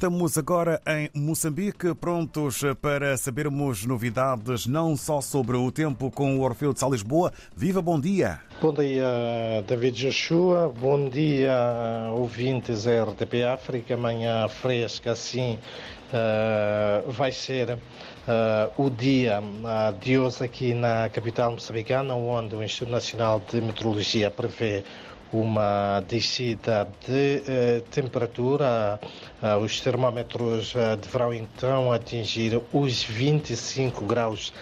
Estamos agora em Moçambique, prontos para sabermos novidades não só sobre o tempo com o Orfeu de Sal Lisboa. Viva, bom dia! Bom dia, David Joshua. Bom dia, ouvintes da RTP África. Manhã fresca, assim, uh, vai ser uh, o dia uh, de hoje aqui na capital moçambicana, onde o Instituto Nacional de Meteorologia prevê uma descida de eh, temperatura. Ah, os termómetros ah, deverão então atingir os 25 graus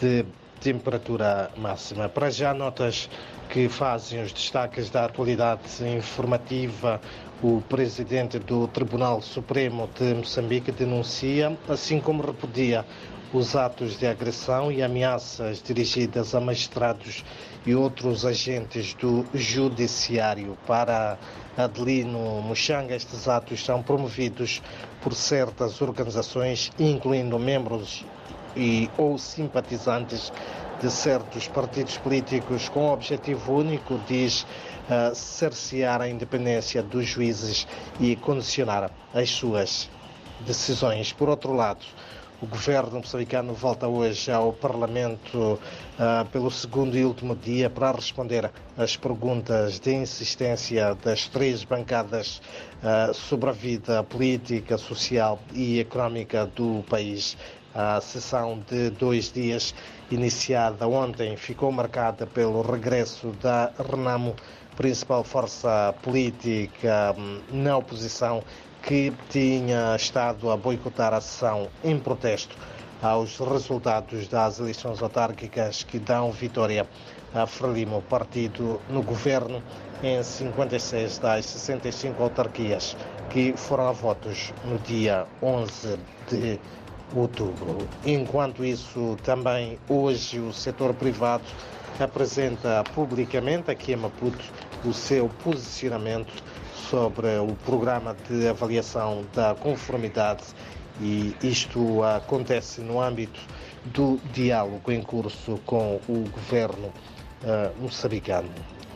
de temperatura máxima. Para já, notas que fazem os destaques da atualidade informativa. O presidente do Tribunal Supremo de Moçambique denuncia, assim como repudia, os atos de agressão e ameaças dirigidas a magistrados e outros agentes do Judiciário. Para Adelino Muxanga, estes atos são promovidos por certas organizações, incluindo membros e ou simpatizantes de certos partidos políticos com o objetivo único, diz, uh, cercear a independência dos juízes e condicionar as suas decisões. Por outro lado, o governo moçambicano volta hoje ao Parlamento uh, pelo segundo e último dia para responder às perguntas de insistência das três bancadas uh, sobre a vida política, social e económica do país. A sessão de dois dias, iniciada ontem, ficou marcada pelo regresso da Renamo, principal força política hum, na oposição que tinha estado a boicotar a sessão em protesto aos resultados das eleições autárquicas que dão vitória a Frelimo, partido no governo, em 56 das 65 autarquias que foram a votos no dia 11 de outubro. Enquanto isso, também hoje o setor privado apresenta publicamente aqui em Maputo o seu posicionamento sobre o programa de avaliação da conformidade e isto acontece no âmbito do diálogo em curso com o governo uh, moçambicano.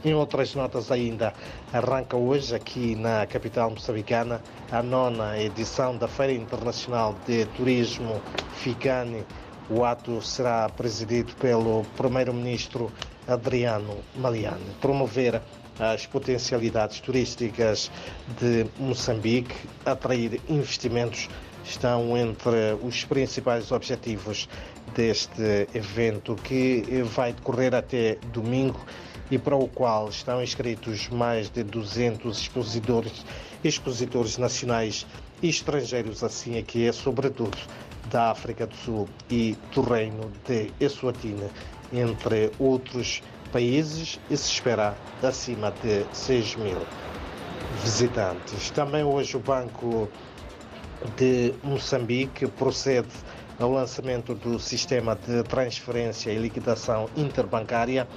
Em outras notas ainda, arranca hoje aqui na capital moçambicana a nona edição da Feira Internacional de Turismo FICANE. O ato será presidido pelo primeiro-ministro Adriano Maliane. Promover as potencialidades turísticas de Moçambique, atrair investimentos, estão entre os principais objetivos deste evento que vai decorrer até domingo e para o qual estão inscritos mais de 200 expositores, expositores nacionais e estrangeiros, assim aqui é sobretudo da África do Sul e do Reino de Eswatini, entre outros países e se espera acima de 6 mil visitantes. Também hoje o Banco de Moçambique procede ao lançamento do sistema de transferência e liquidação interbancária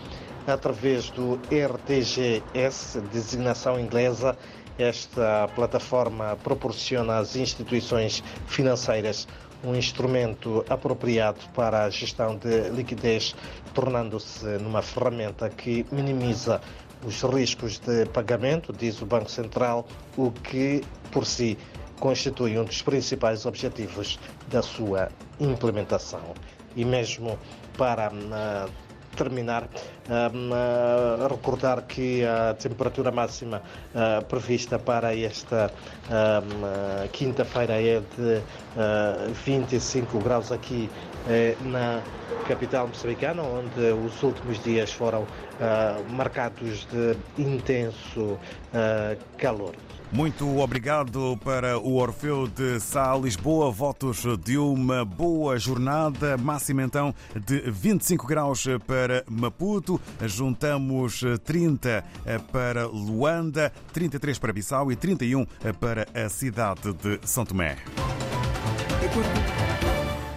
através do RTGS, designação inglesa. Esta plataforma proporciona às instituições financeiras um instrumento apropriado para a gestão de liquidez, tornando-se numa ferramenta que minimiza os riscos de pagamento, diz o Banco Central, o que por si constitui um dos principais objetivos da sua implementação. E mesmo para terminar, um, recordar que a temperatura máxima uh, prevista para esta um, quinta-feira é de uh, 25 graus aqui uh, na capital moçambicana, onde os últimos dias foram marcados de intenso calor. Muito obrigado para o Orfeu de Sá Lisboa. Votos de uma boa jornada. Máxima então de 25 graus para Maputo. Juntamos 30 para Luanda, 33 para Bissau e 31 para a cidade de São Tomé.